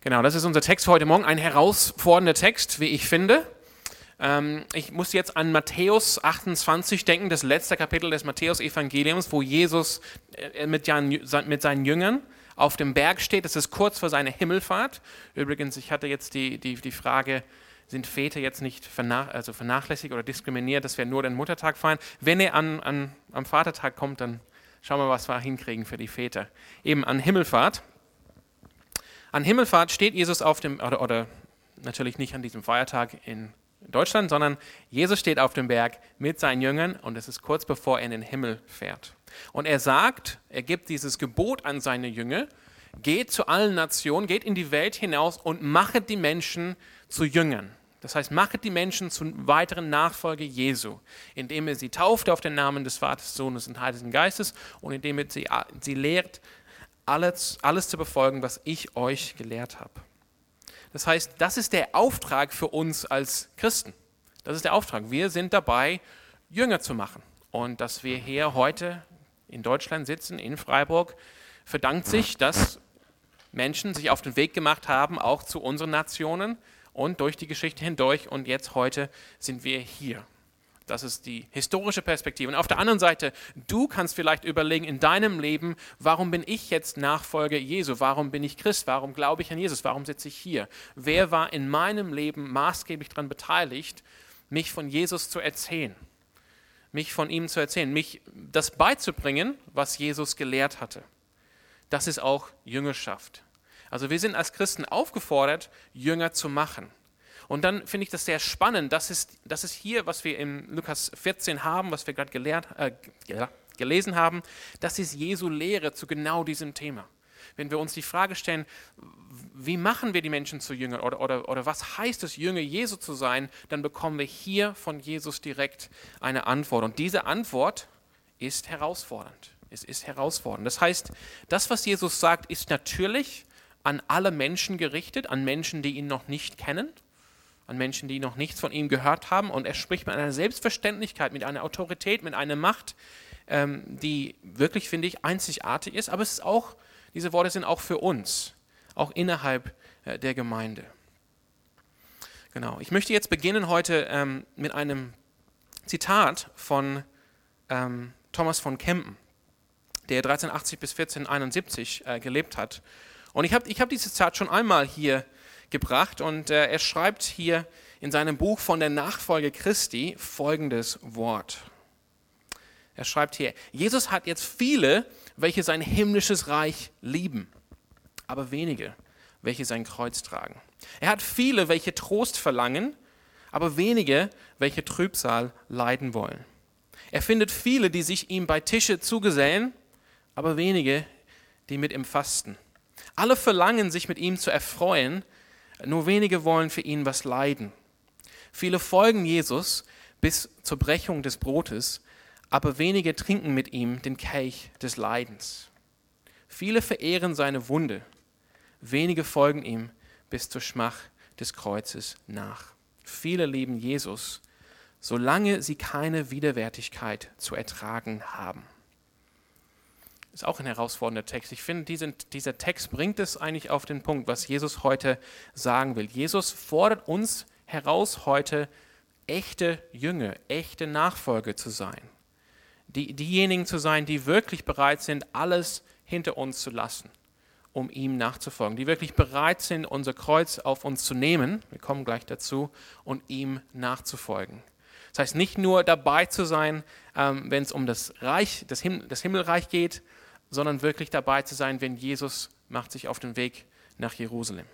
Genau, das ist unser Text für heute Morgen. Ein herausfordernder Text, wie ich finde. Ähm, ich muss jetzt an Matthäus 28 denken, das letzte Kapitel des Matthäus-Evangeliums, wo Jesus äh, mit, seinen Jüngern auf dem Berg steht. Das ist kurz vor seiner Himmelfahrt. Übrigens, ich hatte jetzt die, die, die Frage, sind Väter jetzt nicht vernach, also vernachlässigt oder diskriminiert, dass wir nur den Muttertag feiern? Wenn er an, an, am Vatertag kommt, dann schauen wir, was wir hinkriegen für die Väter. Eben an Himmelfahrt. An Himmelfahrt steht Jesus auf dem, oder, oder natürlich nicht an diesem Feiertag in Deutschland, sondern Jesus steht auf dem Berg mit seinen Jüngern und es ist kurz bevor er in den Himmel fährt. Und er sagt, er gibt dieses Gebot an seine Jünger, geht zu allen Nationen, geht in die Welt hinaus und machet die Menschen zu Jüngern. Das heißt, machet die Menschen zu weiteren Nachfolge Jesu, indem er sie tauft auf den Namen des Vaters, Sohnes und Heiligen Geistes und indem er sie, sie lehrt, alles, alles zu befolgen, was ich euch gelehrt habe. Das heißt, das ist der Auftrag für uns als Christen. Das ist der Auftrag. Wir sind dabei, Jünger zu machen. Und dass wir hier heute in Deutschland sitzen, in Freiburg, verdankt sich, dass Menschen sich auf den Weg gemacht haben, auch zu unseren Nationen und durch die Geschichte hindurch. Und jetzt heute sind wir hier. Das ist die historische Perspektive. Und auf der anderen Seite, du kannst vielleicht überlegen in deinem Leben, warum bin ich jetzt Nachfolger Jesu? Warum bin ich Christ? Warum glaube ich an Jesus? Warum sitze ich hier? Wer war in meinem Leben maßgeblich daran beteiligt, mich von Jesus zu erzählen? Mich von ihm zu erzählen, mich das beizubringen, was Jesus gelehrt hatte. Das ist auch Jüngerschaft. Also wir sind als Christen aufgefordert, Jünger zu machen. Und dann finde ich das sehr spannend. Das ist, das ist hier, was wir in Lukas 14 haben, was wir gerade äh, gelesen haben. Das ist Jesu Lehre zu genau diesem Thema. Wenn wir uns die Frage stellen, wie machen wir die Menschen zu Jüngern oder, oder, oder was heißt es, Jünger Jesu zu sein, dann bekommen wir hier von Jesus direkt eine Antwort. Und diese Antwort ist herausfordernd. Es ist herausfordernd. Das heißt, das, was Jesus sagt, ist natürlich an alle Menschen gerichtet, an Menschen, die ihn noch nicht kennen an Menschen, die noch nichts von ihm gehört haben. Und er spricht mit einer Selbstverständlichkeit, mit einer Autorität, mit einer Macht, ähm, die wirklich, finde ich, einzigartig ist. Aber es ist auch, diese Worte sind auch für uns, auch innerhalb äh, der Gemeinde. Genau. Ich möchte jetzt beginnen heute ähm, mit einem Zitat von ähm, Thomas von Kempen, der 1380 bis 1471 äh, gelebt hat. Und ich habe ich hab dieses Zitat schon einmal hier gebracht und äh, er schreibt hier in seinem Buch von der Nachfolge Christi folgendes Wort. Er schreibt hier, Jesus hat jetzt viele, welche sein himmlisches Reich lieben, aber wenige, welche sein Kreuz tragen. Er hat viele, welche Trost verlangen, aber wenige, welche Trübsal leiden wollen. Er findet viele, die sich ihm bei Tische zugesellen, aber wenige, die mit ihm fasten. Alle verlangen, sich mit ihm zu erfreuen, nur wenige wollen für ihn was leiden. Viele folgen Jesus bis zur Brechung des Brotes, aber wenige trinken mit ihm den Kelch des Leidens. Viele verehren seine Wunde, wenige folgen ihm bis zur Schmach des Kreuzes nach. Viele lieben Jesus, solange sie keine Widerwärtigkeit zu ertragen haben ist auch ein herausfordernder Text. Ich finde, diesen, dieser Text bringt es eigentlich auf den Punkt, was Jesus heute sagen will. Jesus fordert uns heraus, heute echte Jünger, echte Nachfolger zu sein. Die, diejenigen zu sein, die wirklich bereit sind, alles hinter uns zu lassen, um ihm nachzufolgen. Die wirklich bereit sind, unser Kreuz auf uns zu nehmen, wir kommen gleich dazu, und ihm nachzufolgen. Das heißt, nicht nur dabei zu sein, ähm, wenn es um das Reich, das, Him das Himmelreich geht, sondern wirklich dabei zu sein, wenn Jesus macht sich auf den Weg nach Jerusalem.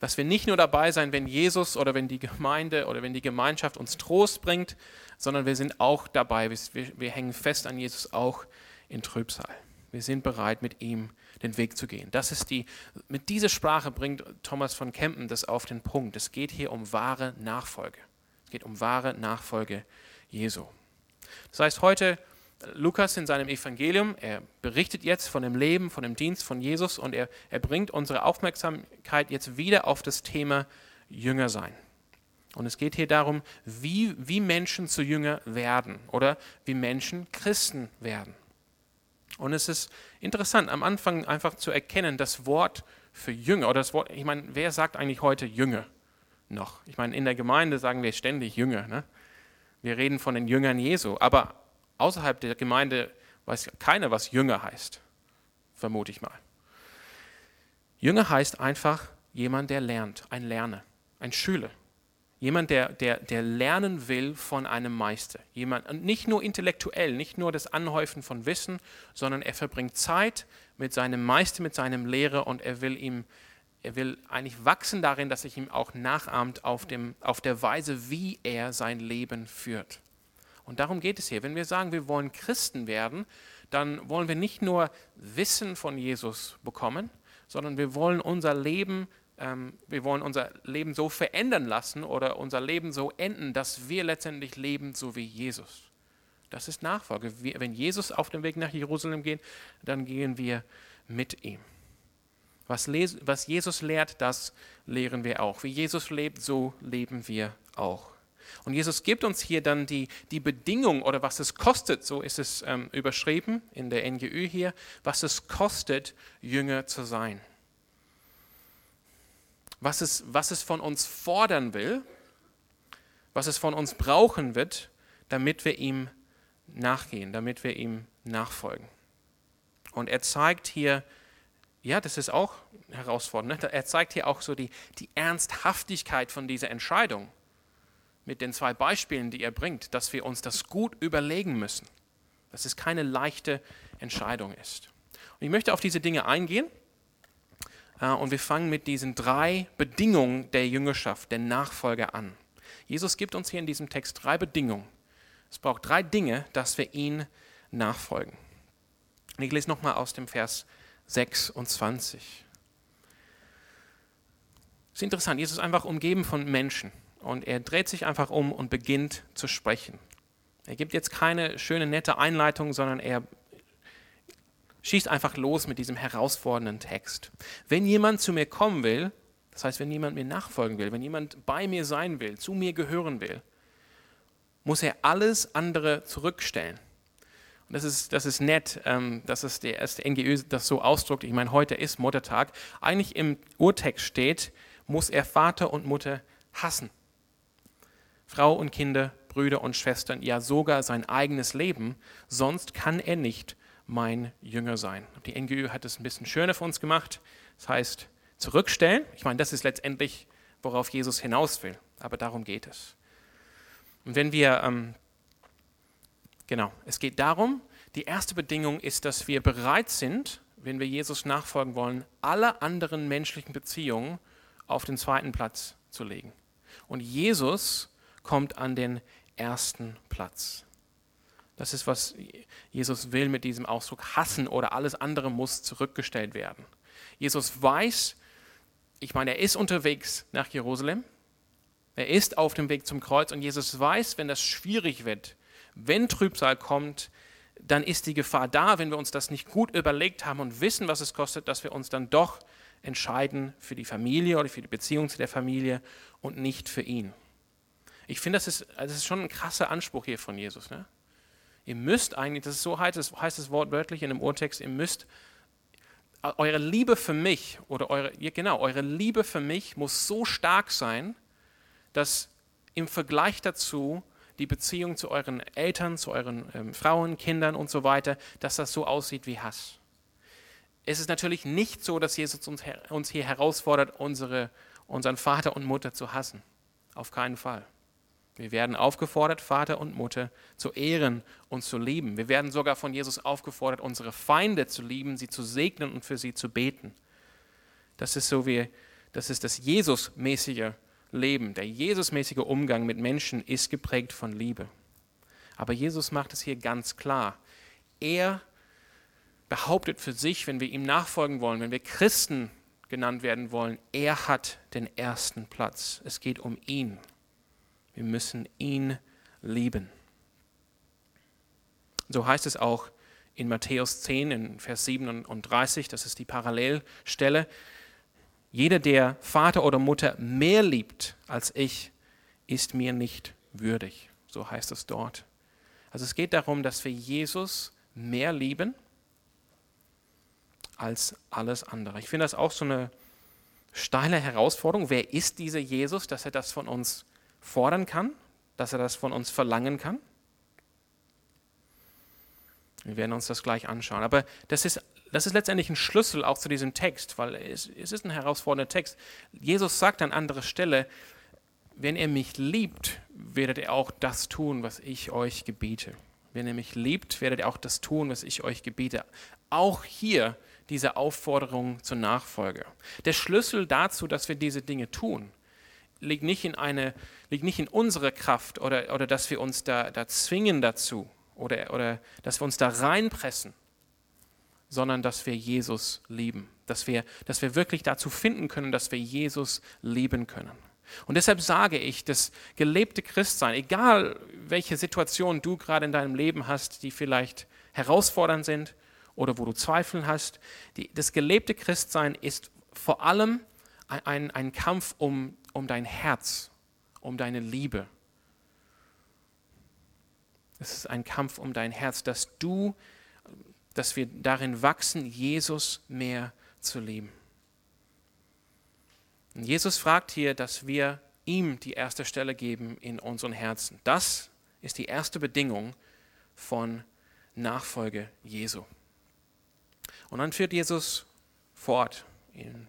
Dass wir nicht nur dabei sein, wenn Jesus oder wenn die Gemeinde oder wenn die Gemeinschaft uns Trost bringt, sondern wir sind auch dabei, wir, wir hängen fest an Jesus auch in Trübsal. Wir sind bereit, mit ihm den Weg zu gehen. Das ist die, mit dieser Sprache bringt Thomas von Kempen das auf den Punkt. Es geht hier um wahre Nachfolge. Es geht um wahre Nachfolge Jesu. Das heißt, heute Lukas in seinem Evangelium, er berichtet jetzt von dem Leben, von dem Dienst von Jesus und er, er bringt unsere Aufmerksamkeit jetzt wieder auf das Thema Jünger sein. Und es geht hier darum, wie, wie Menschen zu Jünger werden oder wie Menschen Christen werden. Und es ist interessant, am Anfang einfach zu erkennen, das Wort für Jünger. Oder das Wort, ich meine, wer sagt eigentlich heute Jünger noch? Ich meine, in der Gemeinde sagen wir ständig Jünger. Ne? Wir reden von den Jüngern Jesu. Aber außerhalb der Gemeinde weiß keiner, was Jünger heißt. Vermute ich mal. Jünger heißt einfach jemand, der lernt, ein Lerner, ein Schüler. Jemand, der, der, der lernen will von einem Meister. Jemand, nicht nur intellektuell, nicht nur das Anhäufen von Wissen, sondern er verbringt Zeit mit seinem Meister, mit seinem Lehrer und er will ihm, er will eigentlich wachsen darin, dass sich ihm auch nachahmt auf, dem, auf der Weise, wie er sein Leben führt. Und darum geht es hier. Wenn wir sagen, wir wollen Christen werden, dann wollen wir nicht nur Wissen von Jesus bekommen, sondern wir wollen unser Leben ähm, wir wollen unser Leben so verändern lassen oder unser Leben so enden, dass wir letztendlich leben so wie Jesus. Das ist Nachfolge. wenn Jesus auf dem Weg nach Jerusalem geht, dann gehen wir mit ihm. Was, was Jesus lehrt, das lehren wir auch. Wie Jesus lebt, so leben wir auch. Und Jesus gibt uns hier dann die, die Bedingung oder was es kostet, so ist es ähm, überschrieben in der NGÜ hier, was es kostet, Jünger zu sein was es, was es von uns fordern will, was es von uns brauchen wird, damit wir ihm nachgehen, damit wir ihm nachfolgen. Und er zeigt hier, ja, das ist auch herausfordernd, ne? er zeigt hier auch so die, die Ernsthaftigkeit von dieser Entscheidung mit den zwei Beispielen, die er bringt, dass wir uns das gut überlegen müssen, dass es keine leichte Entscheidung ist. Und ich möchte auf diese Dinge eingehen äh, und wir fangen mit diesen drei Bedingungen der Jüngerschaft, der Nachfolge an. Jesus gibt uns hier in diesem Text drei Bedingungen. Es braucht drei Dinge, dass wir ihn nachfolgen. Und ich lese nochmal aus dem Vers 26. Es ist interessant, Jesus ist einfach umgeben von Menschen und er dreht sich einfach um und beginnt zu sprechen. Er gibt jetzt keine schöne, nette Einleitung, sondern er schießt einfach los mit diesem herausfordernden Text. Wenn jemand zu mir kommen will, das heißt, wenn jemand mir nachfolgen will, wenn jemand bei mir sein will, zu mir gehören will, muss er alles andere zurückstellen. Und das ist, das ist nett, ähm, dass es der erste NGÖ das so ausdrückt. Ich meine, heute ist Muttertag. Eigentlich im Urtext steht, muss er Vater und Mutter hassen. Frau und Kinder, Brüder und Schwestern, ja sogar sein eigenes Leben, sonst kann er nicht mein Jünger sein. Die NGÜ hat es ein bisschen schöner für uns gemacht. Das heißt, zurückstellen. Ich meine, das ist letztendlich, worauf Jesus hinaus will. Aber darum geht es. Und wenn wir, ähm, genau, es geht darum, die erste Bedingung ist, dass wir bereit sind, wenn wir Jesus nachfolgen wollen, alle anderen menschlichen Beziehungen auf den zweiten Platz zu legen. Und Jesus kommt an den ersten Platz. Das ist, was Jesus will mit diesem Ausdruck hassen oder alles andere muss zurückgestellt werden. Jesus weiß, ich meine, er ist unterwegs nach Jerusalem, er ist auf dem Weg zum Kreuz und Jesus weiß, wenn das schwierig wird, wenn Trübsal kommt, dann ist die Gefahr da, wenn wir uns das nicht gut überlegt haben und wissen, was es kostet, dass wir uns dann doch entscheiden für die Familie oder für die Beziehung zu der Familie und nicht für ihn. Ich finde, das ist, das ist schon ein krasser Anspruch hier von Jesus. Ne? Ihr müsst eigentlich, das ist so heißt es, heißt es wortwörtlich in dem Urtext, ihr müsst eure Liebe für mich oder eure, genau, eure Liebe für mich muss so stark sein, dass im Vergleich dazu die Beziehung zu euren Eltern, zu euren ähm, Frauen, Kindern und so weiter, dass das so aussieht wie Hass. Es ist natürlich nicht so, dass Jesus uns, uns hier herausfordert, unsere, unseren Vater und Mutter zu hassen. Auf keinen Fall. Wir werden aufgefordert, Vater und Mutter zu ehren und zu lieben. Wir werden sogar von Jesus aufgefordert, unsere Feinde zu lieben, sie zu segnen und für sie zu beten. Das ist so wie, das ist das Jesusmäßige Leben. Der Jesusmäßige Umgang mit Menschen ist geprägt von Liebe. Aber Jesus macht es hier ganz klar. Er behauptet für sich, wenn wir ihm nachfolgen wollen, wenn wir Christen genannt werden wollen, er hat den ersten Platz. Es geht um ihn. Wir müssen ihn lieben. So heißt es auch in Matthäus 10, in Vers 37, das ist die Parallelstelle. Jeder, der Vater oder Mutter mehr liebt als ich, ist mir nicht würdig. So heißt es dort. Also es geht darum, dass wir Jesus mehr lieben als alles andere. Ich finde das auch so eine steile Herausforderung. Wer ist dieser Jesus, dass er das von uns fordern kann, dass er das von uns verlangen kann? Wir werden uns das gleich anschauen. Aber das ist, das ist letztendlich ein Schlüssel auch zu diesem Text, weil es, es ist ein herausfordernder Text. Jesus sagt an anderer Stelle, wenn ihr mich liebt, werdet ihr auch das tun, was ich euch gebiete. Wenn ihr mich liebt, werdet ihr auch das tun, was ich euch gebiete. Auch hier diese Aufforderung zur Nachfolge. Der Schlüssel dazu, dass wir diese Dinge tun, liegt nicht in, eine, liegt nicht in unserer Kraft oder, oder dass wir uns da, da zwingen dazu oder, oder dass wir uns da reinpressen, sondern dass wir Jesus lieben. Dass wir, dass wir wirklich dazu finden können, dass wir Jesus lieben können. Und deshalb sage ich, das gelebte Christsein, egal welche Situation du gerade in deinem Leben hast, die vielleicht herausfordernd sind oder wo du Zweifeln hast, die, das gelebte Christsein ist vor allem ein, ein, ein Kampf um, um dein Herz, um deine Liebe. Es ist ein Kampf um dein Herz, dass du, dass wir darin wachsen, Jesus mehr zu lieben. Und Jesus fragt hier, dass wir ihm die erste Stelle geben in unseren Herzen. Das ist die erste Bedingung von Nachfolge Jesu. Und dann führt Jesus fort. In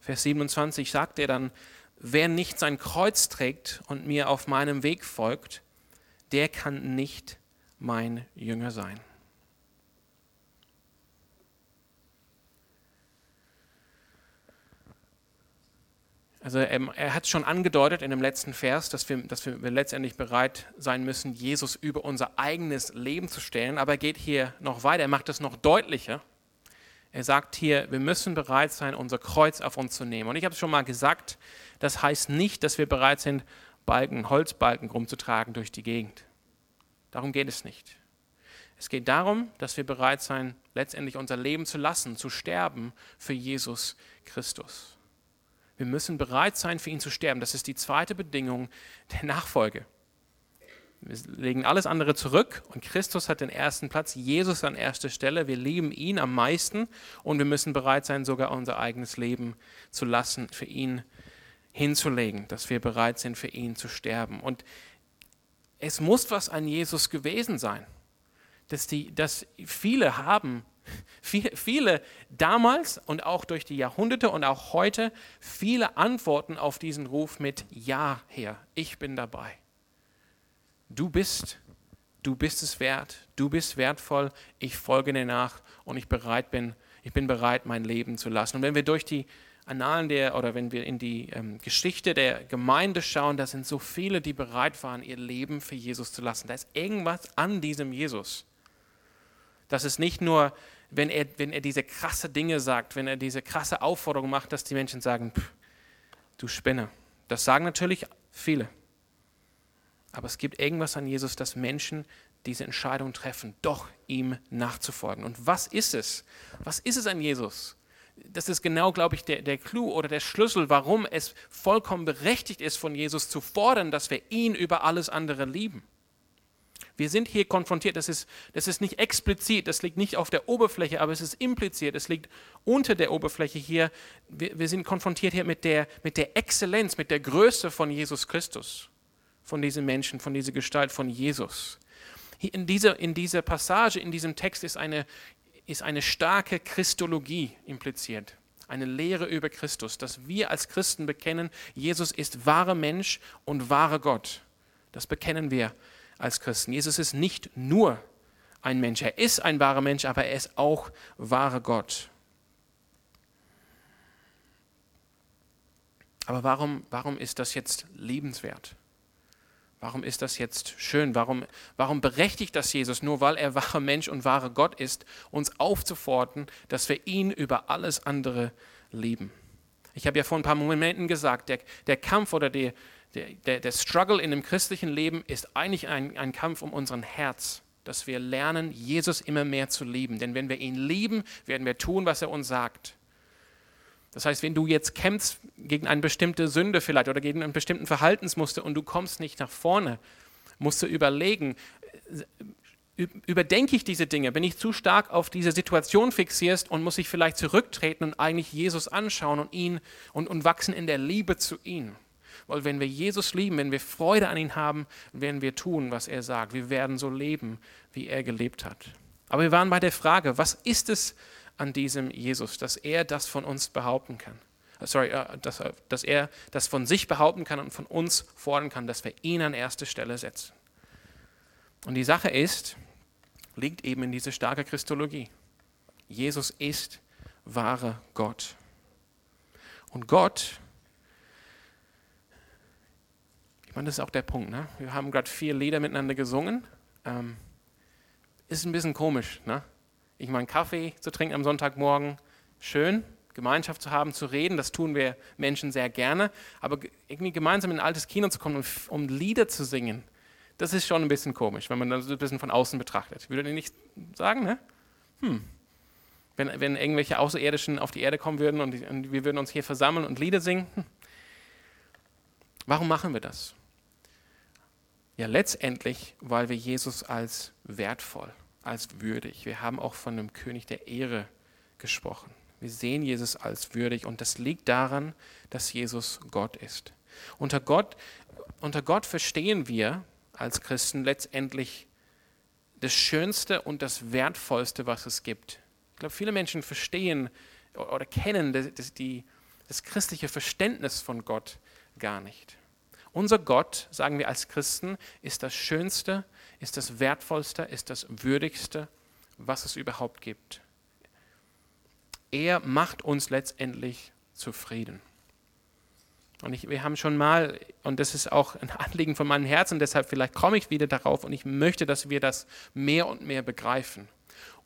Vers 27 sagt er dann, wer nicht sein Kreuz trägt und mir auf meinem Weg folgt, der kann nicht mein Jünger sein. Also er, hat schon angedeutet in dem letzten Vers, dass wir, dass wir letztendlich bereit sein müssen, Jesus über unser eigenes Leben zu stellen. Aber er geht hier noch weiter, er macht es noch deutlicher. Er sagt hier, wir müssen bereit sein, unser Kreuz auf uns zu nehmen. Und ich habe es schon mal gesagt, das heißt nicht, dass wir bereit sind, Balken, Holzbalken rumzutragen durch die Gegend. Darum geht es nicht. Es geht darum, dass wir bereit sein, letztendlich unser Leben zu lassen, zu sterben für Jesus Christus. Wir müssen bereit sein, für ihn zu sterben. Das ist die zweite Bedingung der Nachfolge. Wir legen alles andere zurück und Christus hat den ersten Platz, Jesus an erster Stelle. Wir lieben ihn am meisten und wir müssen bereit sein, sogar unser eigenes Leben zu lassen, für ihn hinzulegen, dass wir bereit sind, für ihn zu sterben. Und es muss was an Jesus gewesen sein, dass, die, dass viele haben viele, damals und auch durch die Jahrhunderte und auch heute viele Antworten auf diesen Ruf mit Ja, Herr, ich bin dabei. Du bist, du bist es wert, du bist wertvoll, ich folge dir nach und ich bereit bin, ich bin bereit, mein Leben zu lassen. Und wenn wir durch die Annalen der oder wenn wir in die ähm, Geschichte der Gemeinde schauen, da sind so viele, die bereit waren, ihr Leben für Jesus zu lassen. Da ist irgendwas an diesem Jesus. Das ist nicht nur wenn er, wenn er diese krasse Dinge sagt, wenn er diese krasse Aufforderung macht, dass die Menschen sagen, du Spinne. Das sagen natürlich viele. Aber es gibt irgendwas an Jesus, dass Menschen diese Entscheidung treffen, doch ihm nachzufolgen. Und was ist es? Was ist es an Jesus? Das ist genau, glaube ich, der, der Clou oder der Schlüssel, warum es vollkommen berechtigt ist, von Jesus zu fordern, dass wir ihn über alles andere lieben. Wir sind hier konfrontiert, das ist, das ist nicht explizit, das liegt nicht auf der Oberfläche, aber es ist impliziert, es liegt unter der Oberfläche hier. Wir, wir sind konfrontiert hier mit der, mit der Exzellenz, mit der Größe von Jesus Christus, von diesem Menschen, von dieser Gestalt von Jesus. In, dieser, in dieser Passage, in diesem Text ist eine, ist eine starke Christologie impliziert eine Lehre über Christus, dass wir als Christen bekennen, Jesus ist wahrer Mensch und wahrer Gott. Das bekennen wir als Christen. Jesus ist nicht nur ein Mensch, er ist ein wahrer Mensch, aber er ist auch wahrer Gott. Aber warum, warum ist das jetzt liebenswert? Warum ist das jetzt schön? Warum, warum berechtigt das Jesus, nur weil er wahrer Mensch und wahrer Gott ist, uns aufzufordern, dass wir ihn über alles andere lieben? Ich habe ja vor ein paar Momenten gesagt, der, der Kampf oder der, der, der Struggle in dem christlichen Leben ist eigentlich ein, ein Kampf um unseren Herz, dass wir lernen, Jesus immer mehr zu lieben. Denn wenn wir ihn lieben, werden wir tun, was er uns sagt. Das heißt, wenn du jetzt kämpfst gegen eine bestimmte Sünde vielleicht oder gegen einen bestimmten Verhaltensmuster und du kommst nicht nach vorne, musst du überlegen, überdenke ich diese Dinge? Bin ich zu stark auf diese Situation fixiert und muss ich vielleicht zurücktreten und eigentlich Jesus anschauen und ihn und, und wachsen in der Liebe zu ihm? Weil wenn wir Jesus lieben, wenn wir Freude an ihm haben, werden wir tun, was er sagt. Wir werden so leben, wie er gelebt hat. Aber wir waren bei der Frage, was ist es an diesem Jesus, dass er das von uns behaupten kann? Sorry, äh, dass, dass er das von sich behaupten kann und von uns fordern kann, dass wir ihn an erste Stelle setzen. Und die Sache ist, liegt eben in dieser starken Christologie. Jesus ist wahre Gott. Und Gott, ich meine, das ist auch der Punkt. Ne? Wir haben gerade vier Lieder miteinander gesungen. Ähm, ist ein bisschen komisch. Ne? Ich meine, Kaffee zu trinken am Sonntagmorgen, schön. Gemeinschaft zu haben, zu reden, das tun wir Menschen sehr gerne. Aber irgendwie gemeinsam in ein altes Kino zu kommen, um Lieder zu singen, das ist schon ein bisschen komisch, wenn man das ein bisschen von außen betrachtet. Würdet ihr nicht sagen, ne? Hm. Wenn, wenn irgendwelche Außerirdischen auf die Erde kommen würden und, und wir würden uns hier versammeln und Lieder singen. Hm. Warum machen wir das? Ja, letztendlich, weil wir Jesus als wertvoll, als würdig, wir haben auch von dem König der Ehre gesprochen. Wir sehen Jesus als würdig und das liegt daran, dass Jesus Gott ist. Unter Gott, unter Gott verstehen wir, als Christen letztendlich das Schönste und das Wertvollste, was es gibt. Ich glaube, viele Menschen verstehen oder kennen das, die, das christliche Verständnis von Gott gar nicht. Unser Gott, sagen wir als Christen, ist das Schönste, ist das Wertvollste, ist das Würdigste, was es überhaupt gibt. Er macht uns letztendlich zufrieden. Und ich, wir haben schon mal, und das ist auch ein Anliegen von meinem Herzen, deshalb vielleicht komme ich wieder darauf und ich möchte, dass wir das mehr und mehr begreifen.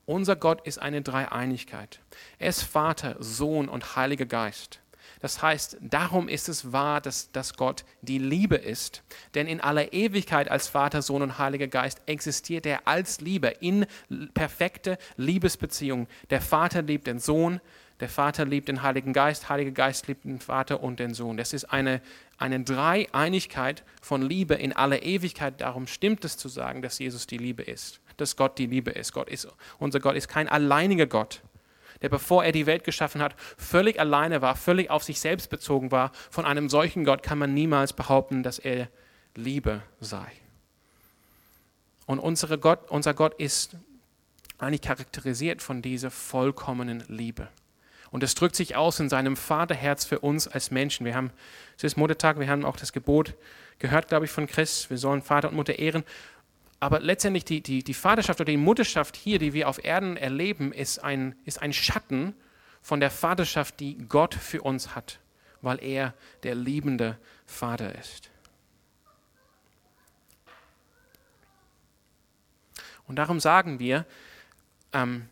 Unser Gott ist eine Dreieinigkeit. Er ist Vater, Sohn und Heiliger Geist. Das heißt, darum ist es wahr, dass, dass Gott die Liebe ist. Denn in aller Ewigkeit als Vater, Sohn und Heiliger Geist existiert er als Liebe in perfekte Liebesbeziehung. Der Vater liebt den Sohn, der Vater liebt den Heiligen Geist, Heiliger Geist liebt den Vater und den Sohn. Das ist eine, eine Dreieinigkeit von Liebe in aller Ewigkeit. Darum stimmt es zu sagen, dass Jesus die Liebe ist, dass Gott die Liebe ist. Gott ist unser Gott ist kein alleiniger Gott, der bevor er die Welt geschaffen hat, völlig alleine war, völlig auf sich selbst bezogen war. Von einem solchen Gott kann man niemals behaupten, dass er Liebe sei. Und unsere Gott, unser Gott ist eigentlich charakterisiert von dieser vollkommenen Liebe. Und das drückt sich aus in seinem Vaterherz für uns als Menschen. Wir haben, es ist Muttertag, wir haben auch das Gebot gehört, glaube ich, von Chris. Wir sollen Vater und Mutter ehren. Aber letztendlich die, die, die Vaterschaft oder die Mutterschaft hier, die wir auf Erden erleben, ist ein, ist ein Schatten von der Vaterschaft, die Gott für uns hat, weil er der liebende Vater ist. Und darum sagen wir, ähm,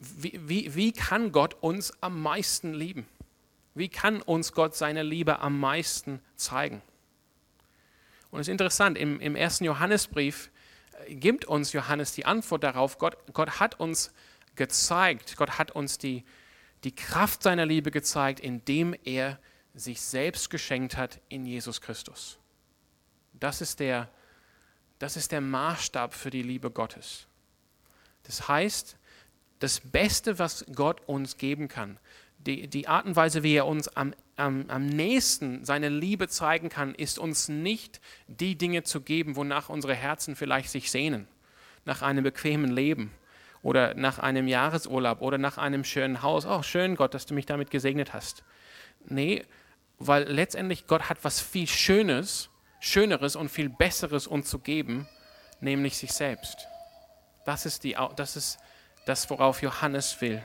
wie, wie, wie kann Gott uns am meisten lieben? Wie kann uns Gott seine Liebe am meisten zeigen? Und es ist interessant, im, im ersten Johannesbrief äh, gibt uns Johannes die Antwort darauf, Gott, Gott hat uns gezeigt, Gott hat uns die, die Kraft seiner Liebe gezeigt, indem er sich selbst geschenkt hat in Jesus Christus. Das ist der, das ist der Maßstab für die Liebe Gottes. Das heißt, das Beste, was Gott uns geben kann, die, die Art und Weise, wie er uns am, am, am nächsten seine Liebe zeigen kann, ist uns nicht die Dinge zu geben, wonach unsere Herzen vielleicht sich sehnen. Nach einem bequemen Leben oder nach einem Jahresurlaub oder nach einem schönen Haus. Oh, schön, Gott, dass du mich damit gesegnet hast. Nee, weil letztendlich Gott hat was viel Schönes, Schöneres und viel Besseres uns zu geben, nämlich sich selbst. Das ist, die, das ist das, worauf Johannes will.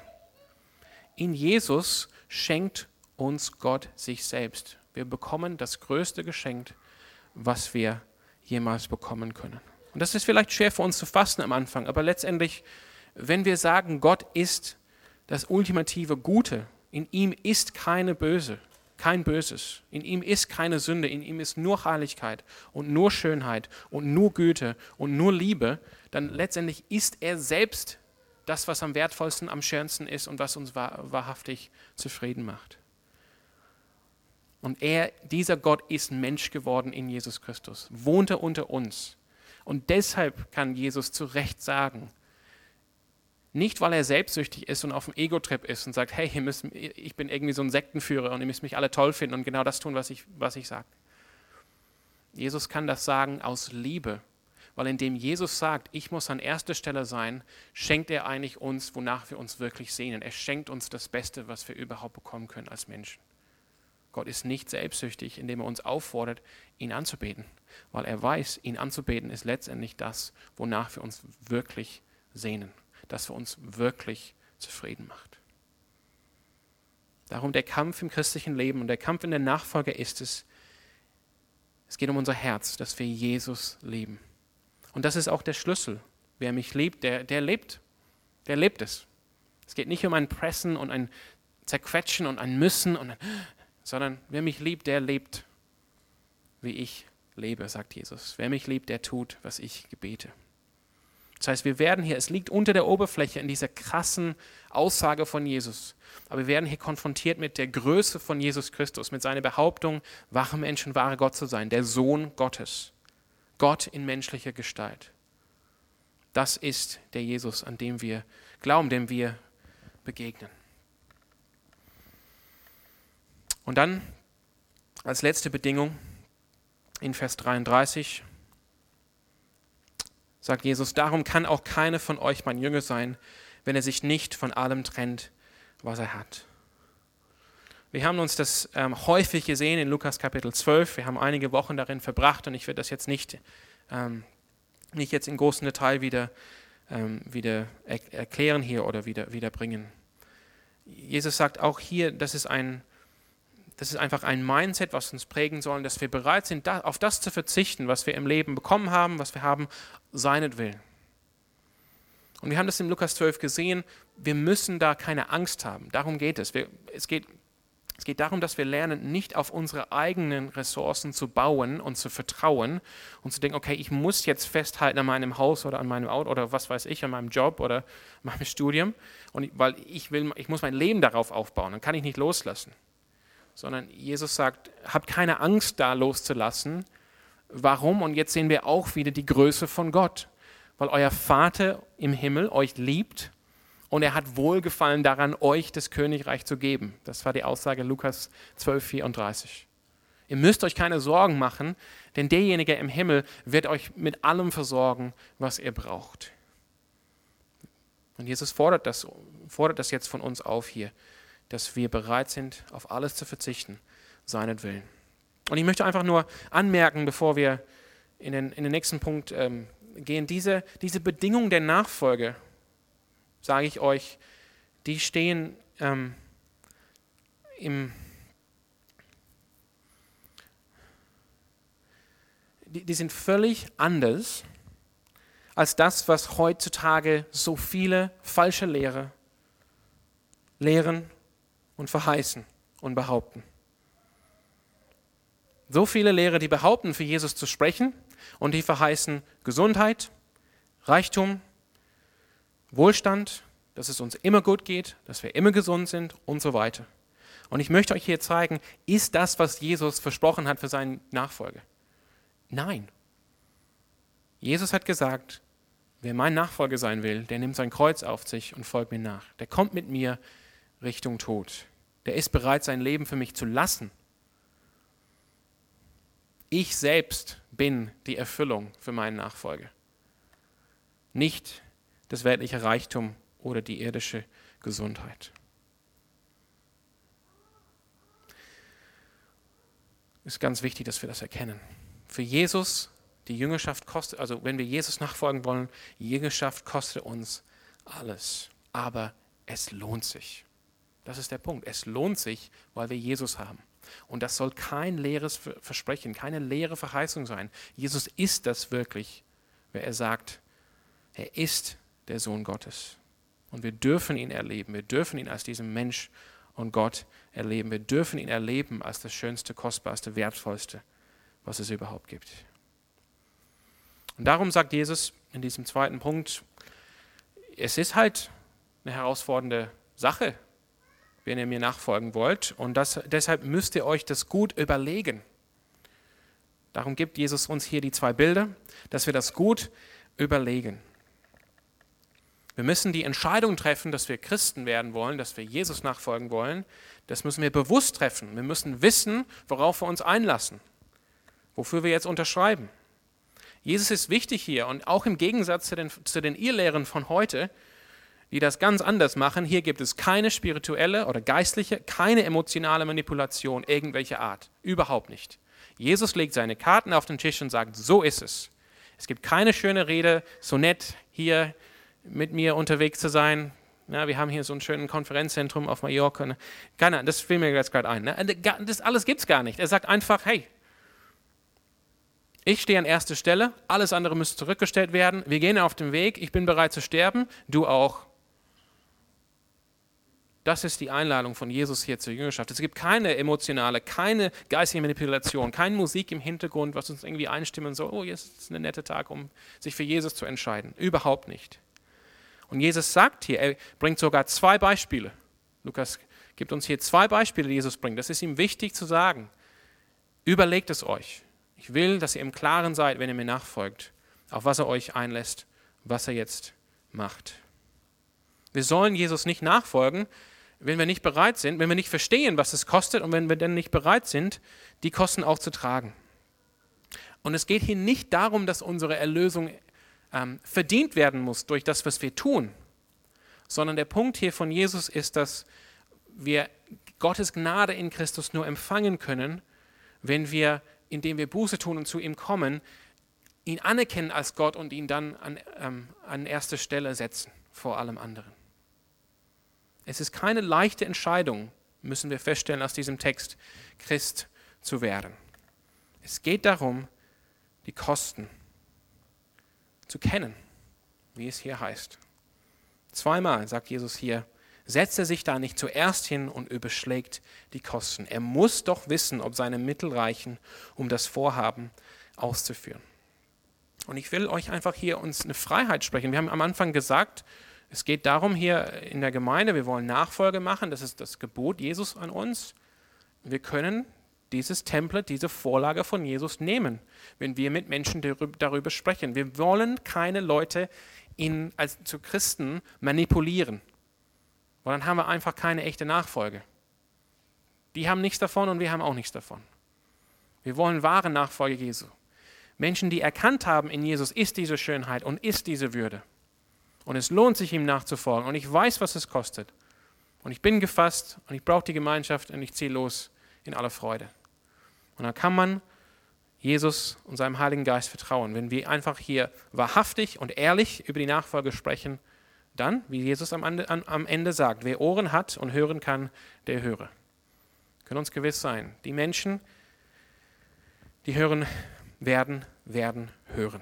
In Jesus schenkt uns Gott sich selbst. Wir bekommen das größte Geschenk, was wir jemals bekommen können. Und das ist vielleicht schwer für uns zu fassen am Anfang, aber letztendlich, wenn wir sagen, Gott ist das ultimative Gute, in ihm ist keine Böse, kein Böses, in ihm ist keine Sünde, in ihm ist nur Heiligkeit und nur Schönheit und nur Güte und nur Liebe, dann letztendlich ist er selbst das, was am wertvollsten, am schönsten ist und was uns wahrhaftig zufrieden macht. Und er, dieser Gott ist Mensch geworden in Jesus Christus, wohnte unter uns. Und deshalb kann Jesus zu Recht sagen, nicht, weil er selbstsüchtig ist und auf dem Ego-Trip ist und sagt, hey, müsst, ich bin irgendwie so ein Sektenführer und ihr müsst mich alle toll finden und genau das tun, was ich, was ich sage. Jesus kann das sagen aus Liebe, weil indem Jesus sagt, ich muss an erster Stelle sein, schenkt er eigentlich uns, wonach wir uns wirklich sehnen. Er schenkt uns das Beste, was wir überhaupt bekommen können als Menschen. Gott ist nicht selbstsüchtig, indem er uns auffordert, ihn anzubeten, weil er weiß, ihn anzubeten ist letztendlich das, wonach wir uns wirklich sehnen das für uns wirklich zufrieden macht. Darum der Kampf im christlichen Leben und der Kampf in der Nachfolge ist es, es geht um unser Herz, dass wir Jesus lieben. Und das ist auch der Schlüssel. Wer mich liebt, der, der lebt. Der lebt es. Es geht nicht um ein Pressen und ein Zerquetschen und ein Müssen, und ein, sondern wer mich liebt, der lebt, wie ich lebe, sagt Jesus. Wer mich liebt, der tut, was ich gebete. Das heißt, wir werden hier, es liegt unter der Oberfläche in dieser krassen Aussage von Jesus. Aber wir werden hier konfrontiert mit der Größe von Jesus Christus, mit seiner Behauptung, wahre Menschen, wahre Gott zu sein, der Sohn Gottes. Gott in menschlicher Gestalt. Das ist der Jesus, an dem wir glauben, dem wir begegnen. Und dann als letzte Bedingung in Vers 33 sagt Jesus, darum kann auch keiner von euch mein Jünger sein, wenn er sich nicht von allem trennt, was er hat. Wir haben uns das ähm, häufig gesehen in Lukas Kapitel 12. Wir haben einige Wochen darin verbracht und ich werde das jetzt nicht, ähm, nicht jetzt in großem Detail wieder, ähm, wieder er erklären hier oder wieder, wieder bringen. Jesus sagt auch hier, das ist ein, das ist einfach ein Mindset, was uns prägen soll, dass wir bereit sind, auf das zu verzichten, was wir im Leben bekommen haben, was wir haben, seinetwillen. Und wir haben das in Lukas 12 gesehen, wir müssen da keine Angst haben. Darum geht es. Wir, es, geht, es geht darum, dass wir lernen, nicht auf unsere eigenen Ressourcen zu bauen und zu vertrauen und zu denken, okay, ich muss jetzt festhalten an meinem Haus oder an meinem Auto oder was weiß ich, an meinem Job oder meinem Studium, und, weil ich, will, ich muss mein Leben darauf aufbauen, dann kann ich nicht loslassen sondern Jesus sagt, habt keine Angst da loszulassen. Warum? Und jetzt sehen wir auch wieder die Größe von Gott, weil euer Vater im Himmel euch liebt und er hat Wohlgefallen daran, euch das Königreich zu geben. Das war die Aussage Lukas 12, 34. Ihr müsst euch keine Sorgen machen, denn derjenige im Himmel wird euch mit allem versorgen, was ihr braucht. Und Jesus fordert das, fordert das jetzt von uns auf hier dass wir bereit sind, auf alles zu verzichten, seinetwillen. Und ich möchte einfach nur anmerken, bevor wir in den, in den nächsten Punkt ähm, gehen, diese, diese Bedingungen der Nachfolge, sage ich euch, die stehen ähm, im, die, die sind völlig anders als das, was heutzutage so viele falsche Lehre lehren und verheißen und behaupten. So viele Lehrer, die behaupten, für Jesus zu sprechen und die verheißen Gesundheit, Reichtum, Wohlstand, dass es uns immer gut geht, dass wir immer gesund sind und so weiter. Und ich möchte euch hier zeigen, ist das, was Jesus versprochen hat für seine Nachfolge? Nein. Jesus hat gesagt, wer mein Nachfolger sein will, der nimmt sein Kreuz auf sich und folgt mir nach. Der kommt mit mir Richtung Tod. Der ist bereit, sein Leben für mich zu lassen. Ich selbst bin die Erfüllung für meinen Nachfolger. Nicht das weltliche Reichtum oder die irdische Gesundheit. Es ist ganz wichtig, dass wir das erkennen. Für Jesus, die Jüngerschaft kostet, also wenn wir Jesus nachfolgen wollen, Jüngerschaft kostet uns alles. Aber es lohnt sich. Das ist der Punkt. Es lohnt sich, weil wir Jesus haben. Und das soll kein leeres Versprechen, keine leere Verheißung sein. Jesus ist das wirklich, wer er sagt, er ist der Sohn Gottes. Und wir dürfen ihn erleben. Wir dürfen ihn als diesen Mensch und Gott erleben. Wir dürfen ihn erleben als das Schönste, Kostbarste, Wertvollste, was es überhaupt gibt. Und darum sagt Jesus in diesem zweiten Punkt, es ist halt eine herausfordernde Sache, wenn ihr mir nachfolgen wollt. Und das, deshalb müsst ihr euch das gut überlegen. Darum gibt Jesus uns hier die zwei Bilder, dass wir das gut überlegen. Wir müssen die Entscheidung treffen, dass wir Christen werden wollen, dass wir Jesus nachfolgen wollen. Das müssen wir bewusst treffen. Wir müssen wissen, worauf wir uns einlassen, wofür wir jetzt unterschreiben. Jesus ist wichtig hier und auch im Gegensatz zu den, zu den Irrlehren von heute, die das ganz anders machen, hier gibt es keine spirituelle oder geistliche, keine emotionale Manipulation irgendwelcher Art. Überhaupt nicht. Jesus legt seine Karten auf den Tisch und sagt, so ist es. Es gibt keine schöne Rede, so nett hier mit mir unterwegs zu sein. Ja, wir haben hier so ein schönes Konferenzzentrum auf Mallorca. Ne? Keine, das fiel mir jetzt gerade ein. Ne? Das alles gibt es gar nicht. Er sagt einfach, hey, ich stehe an erster Stelle, alles andere müsste zurückgestellt werden. Wir gehen auf den Weg, ich bin bereit zu sterben, du auch. Das ist die Einladung von Jesus hier zur Jüngerschaft. Es gibt keine emotionale, keine geistige Manipulation, keine Musik im Hintergrund, was uns irgendwie einstimmen so, oh, jetzt ist ein netter Tag, um sich für Jesus zu entscheiden. Überhaupt nicht. Und Jesus sagt hier, er bringt sogar zwei Beispiele. Lukas gibt uns hier zwei Beispiele, die Jesus bringt. Das ist ihm wichtig zu sagen. Überlegt es euch. Ich will, dass ihr im Klaren seid, wenn ihr mir nachfolgt, auf was er euch einlässt, was er jetzt macht. Wir sollen Jesus nicht nachfolgen, wenn wir nicht bereit sind, wenn wir nicht verstehen, was es kostet und wenn wir dann nicht bereit sind, die Kosten auch zu tragen. Und es geht hier nicht darum, dass unsere Erlösung ähm, verdient werden muss durch das, was wir tun, sondern der Punkt hier von Jesus ist, dass wir Gottes Gnade in Christus nur empfangen können, wenn wir, indem wir Buße tun und zu ihm kommen, ihn anerkennen als Gott und ihn dann an, ähm, an erste Stelle setzen vor allem anderen. Es ist keine leichte Entscheidung, müssen wir feststellen aus diesem Text, Christ zu werden. Es geht darum, die Kosten zu kennen, wie es hier heißt. Zweimal sagt Jesus hier, setzt er sich da nicht zuerst hin und überschlägt die Kosten. Er muss doch wissen, ob seine Mittel reichen, um das Vorhaben auszuführen. Und ich will euch einfach hier uns eine Freiheit sprechen. Wir haben am Anfang gesagt, es geht darum hier in der Gemeinde, wir wollen Nachfolge machen, das ist das Gebot Jesus an uns. Wir können dieses Template, diese Vorlage von Jesus nehmen, wenn wir mit Menschen darüber sprechen. Wir wollen keine Leute in, als, zu Christen manipulieren, weil dann haben wir einfach keine echte Nachfolge. Die haben nichts davon und wir haben auch nichts davon. Wir wollen wahre Nachfolge Jesu. Menschen, die erkannt haben, in Jesus ist diese Schönheit und ist diese Würde. Und es lohnt sich, ihm nachzufolgen. Und ich weiß, was es kostet. Und ich bin gefasst und ich brauche die Gemeinschaft und ich ziehe los in aller Freude. Und dann kann man Jesus und seinem Heiligen Geist vertrauen. Wenn wir einfach hier wahrhaftig und ehrlich über die Nachfolge sprechen, dann, wie Jesus am Ende, am Ende sagt, wer Ohren hat und hören kann, der höre. Können uns gewiss sein, die Menschen, die hören werden, werden hören.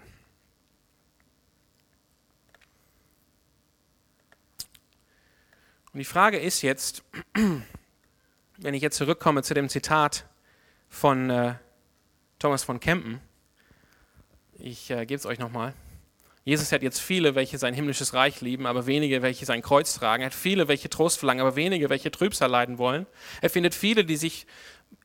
Und die Frage ist jetzt, wenn ich jetzt zurückkomme zu dem Zitat von äh, Thomas von Kempen. Ich äh, gebe es euch nochmal. Jesus hat jetzt viele, welche sein himmlisches Reich lieben, aber wenige, welche sein Kreuz tragen. Er hat viele, welche Trost verlangen, aber wenige, welche Trübsal leiden wollen. Er findet viele, die sich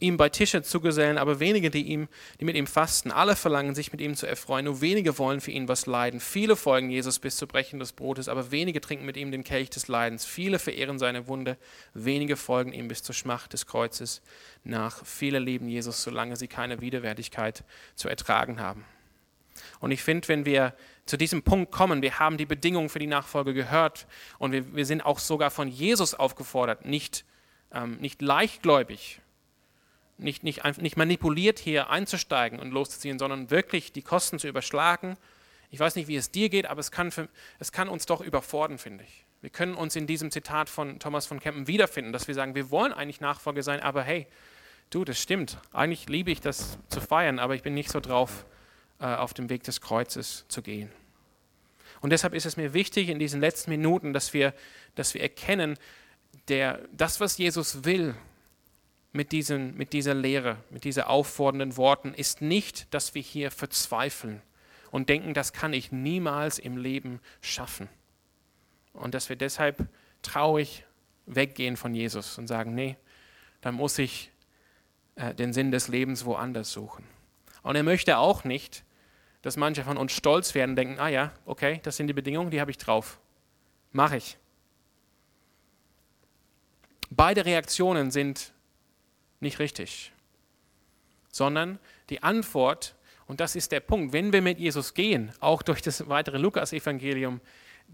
ihm bei Tische zugesellen, aber wenige, die, ihm, die mit ihm fasten. Alle verlangen, sich mit ihm zu erfreuen, nur wenige wollen für ihn was leiden. Viele folgen Jesus bis zu Brechen des Brotes, aber wenige trinken mit ihm den Kelch des Leidens. Viele verehren seine Wunde, wenige folgen ihm bis zur Schmacht des Kreuzes nach. Viele lieben Jesus, solange sie keine Widerwärtigkeit zu ertragen haben. Und ich finde, wenn wir zu diesem Punkt kommen, wir haben die Bedingungen für die Nachfolge gehört und wir, wir sind auch sogar von Jesus aufgefordert, nicht, ähm, nicht leichtgläubig nicht, nicht, nicht manipuliert hier einzusteigen und loszuziehen, sondern wirklich die Kosten zu überschlagen. Ich weiß nicht, wie es dir geht, aber es kann, für, es kann uns doch überfordern, finde ich. Wir können uns in diesem Zitat von Thomas von Kempen wiederfinden, dass wir sagen, wir wollen eigentlich Nachfolger sein, aber hey, du, das stimmt. Eigentlich liebe ich das zu feiern, aber ich bin nicht so drauf, äh, auf dem Weg des Kreuzes zu gehen. Und deshalb ist es mir wichtig in diesen letzten Minuten, dass wir, dass wir erkennen, der, das, was Jesus will, mit, diesen, mit dieser Lehre, mit diesen auffordernden Worten, ist nicht, dass wir hier verzweifeln und denken, das kann ich niemals im Leben schaffen. Und dass wir deshalb traurig weggehen von Jesus und sagen, nee, dann muss ich äh, den Sinn des Lebens woanders suchen. Und er möchte auch nicht, dass manche von uns stolz werden und denken, ah ja, okay, das sind die Bedingungen, die habe ich drauf. Mache ich. Beide Reaktionen sind nicht richtig, sondern die Antwort, und das ist der Punkt, wenn wir mit Jesus gehen, auch durch das weitere Lukas-Evangelium,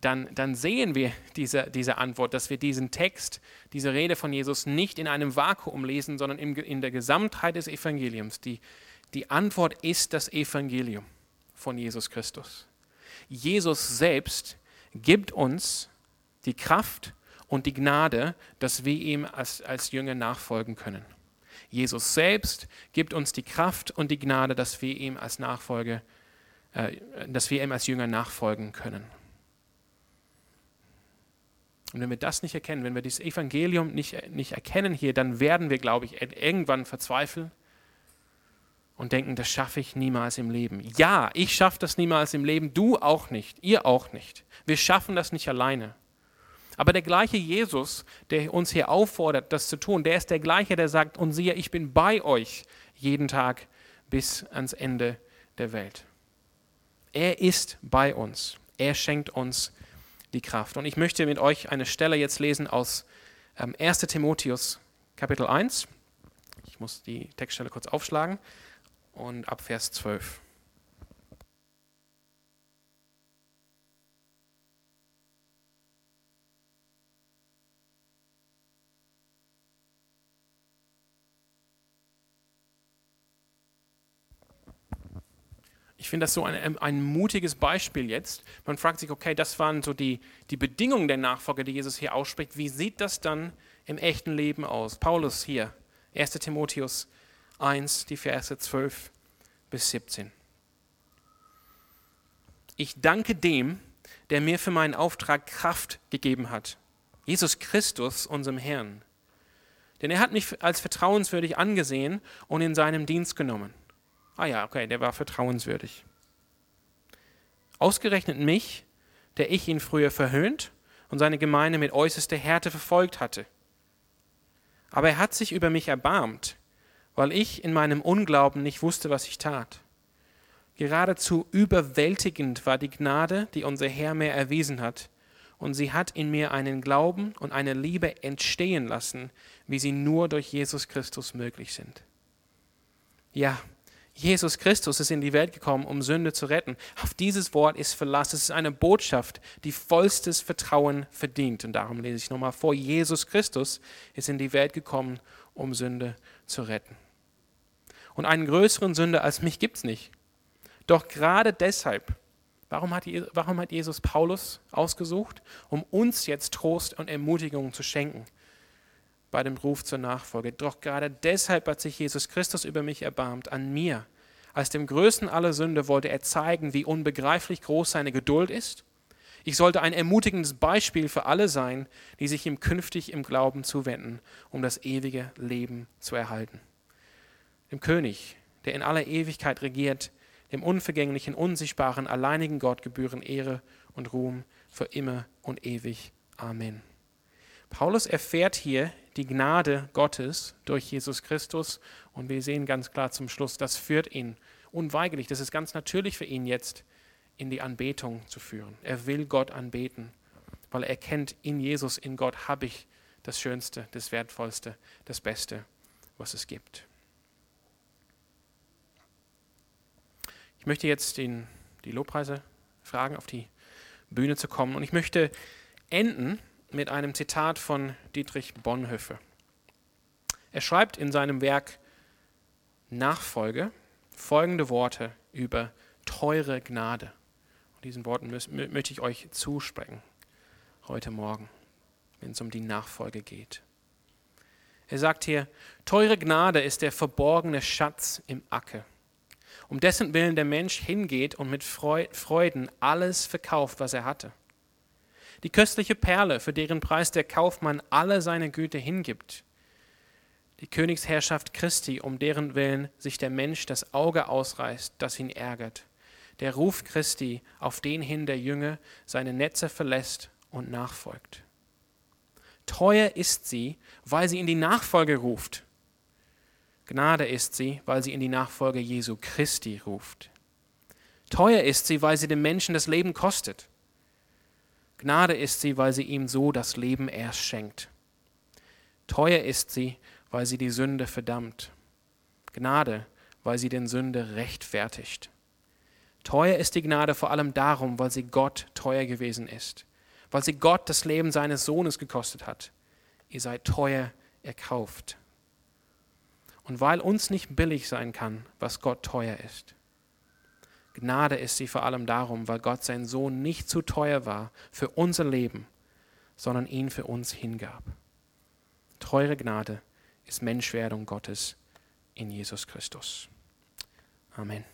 dann, dann sehen wir diese, diese Antwort, dass wir diesen Text, diese Rede von Jesus nicht in einem Vakuum lesen, sondern in, in der Gesamtheit des Evangeliums. Die, die Antwort ist das Evangelium von Jesus Christus. Jesus selbst gibt uns die Kraft und die Gnade, dass wir ihm als, als Jünger nachfolgen können. Jesus selbst gibt uns die Kraft und die Gnade, dass wir ihm als Nachfolge, äh, dass wir ihm als Jünger nachfolgen können. Und wenn wir das nicht erkennen, wenn wir dieses Evangelium nicht, nicht erkennen hier, dann werden wir, glaube ich, irgendwann verzweifeln und denken, das schaffe ich niemals im Leben. Ja, ich schaffe das niemals im Leben, du auch nicht, ihr auch nicht. Wir schaffen das nicht alleine. Aber der gleiche Jesus, der uns hier auffordert, das zu tun, der ist der gleiche, der sagt, und siehe, ich bin bei euch jeden Tag bis ans Ende der Welt. Er ist bei uns. Er schenkt uns die Kraft. Und ich möchte mit euch eine Stelle jetzt lesen aus 1 ähm, Timotheus Kapitel 1. Ich muss die Textstelle kurz aufschlagen und ab Vers 12. Ich finde das so ein, ein, mutiges Beispiel jetzt. Man fragt sich, okay, das waren so die, die Bedingungen der Nachfolge, die Jesus hier ausspricht. Wie sieht das dann im echten Leben aus? Paulus hier, 1 Timotheus 1, die Verse 12 bis 17. Ich danke dem, der mir für meinen Auftrag Kraft gegeben hat. Jesus Christus, unserem Herrn. Denn er hat mich als vertrauenswürdig angesehen und in seinem Dienst genommen. Ah ja, okay, der war vertrauenswürdig. Ausgerechnet mich, der ich ihn früher verhöhnt und seine Gemeinde mit äußerster Härte verfolgt hatte. Aber er hat sich über mich erbarmt, weil ich in meinem Unglauben nicht wusste, was ich tat. Geradezu überwältigend war die Gnade, die unser Herr mir erwiesen hat, und sie hat in mir einen Glauben und eine Liebe entstehen lassen, wie sie nur durch Jesus Christus möglich sind. Ja, Jesus Christus ist in die Welt gekommen, um Sünde zu retten. Auf dieses Wort ist Verlass. Es ist eine Botschaft, die vollstes Vertrauen verdient. Und darum lese ich nochmal vor. Jesus Christus ist in die Welt gekommen, um Sünde zu retten. Und einen größeren Sünder als mich gibt es nicht. Doch gerade deshalb, warum hat, warum hat Jesus Paulus ausgesucht? Um uns jetzt Trost und Ermutigung zu schenken bei dem Ruf zur Nachfolge. Doch gerade deshalb hat sich Jesus Christus über mich erbarmt, an mir. Als dem Größten aller Sünde wollte er zeigen, wie unbegreiflich groß seine Geduld ist. Ich sollte ein ermutigendes Beispiel für alle sein, die sich ihm künftig im Glauben zuwenden, um das ewige Leben zu erhalten. Dem König, der in aller Ewigkeit regiert, dem unvergänglichen, unsichtbaren, alleinigen Gott gebühren Ehre und Ruhm für immer und ewig. Amen. Paulus erfährt hier die Gnade Gottes durch Jesus Christus und wir sehen ganz klar zum Schluss, das führt ihn unweigerlich, das ist ganz natürlich für ihn jetzt, in die Anbetung zu führen. Er will Gott anbeten, weil er kennt, in Jesus, in Gott habe ich das Schönste, das Wertvollste, das Beste, was es gibt. Ich möchte jetzt den, die Lobpreise fragen, auf die Bühne zu kommen und ich möchte enden mit einem Zitat von Dietrich Bonhoeffer. Er schreibt in seinem Werk Nachfolge folgende Worte über teure Gnade. Und diesen Worten möchte ich euch zusprechen heute Morgen, wenn es um die Nachfolge geht. Er sagt hier, teure Gnade ist der verborgene Schatz im Acker, um dessen Willen der Mensch hingeht und mit Freuden alles verkauft, was er hatte die köstliche Perle, für deren Preis der Kaufmann alle seine Güte hingibt, die Königsherrschaft Christi, um deren Willen sich der Mensch das Auge ausreißt, das ihn ärgert, der Ruf Christi, auf den hin der Jünger seine Netze verlässt und nachfolgt. Teuer ist sie, weil sie in die Nachfolge ruft. Gnade ist sie, weil sie in die Nachfolge Jesu Christi ruft. Teuer ist sie, weil sie dem Menschen das Leben kostet. Gnade ist sie, weil sie ihm so das Leben erst schenkt. Teuer ist sie, weil sie die Sünde verdammt. Gnade, weil sie den Sünde rechtfertigt. Teuer ist die Gnade vor allem darum, weil sie Gott teuer gewesen ist, weil sie Gott das Leben seines Sohnes gekostet hat. Ihr seid teuer erkauft. Und weil uns nicht billig sein kann, was Gott teuer ist. Gnade ist sie vor allem darum, weil Gott sein Sohn nicht zu teuer war für unser Leben, sondern ihn für uns hingab. Teure Gnade ist Menschwerdung Gottes in Jesus Christus. Amen.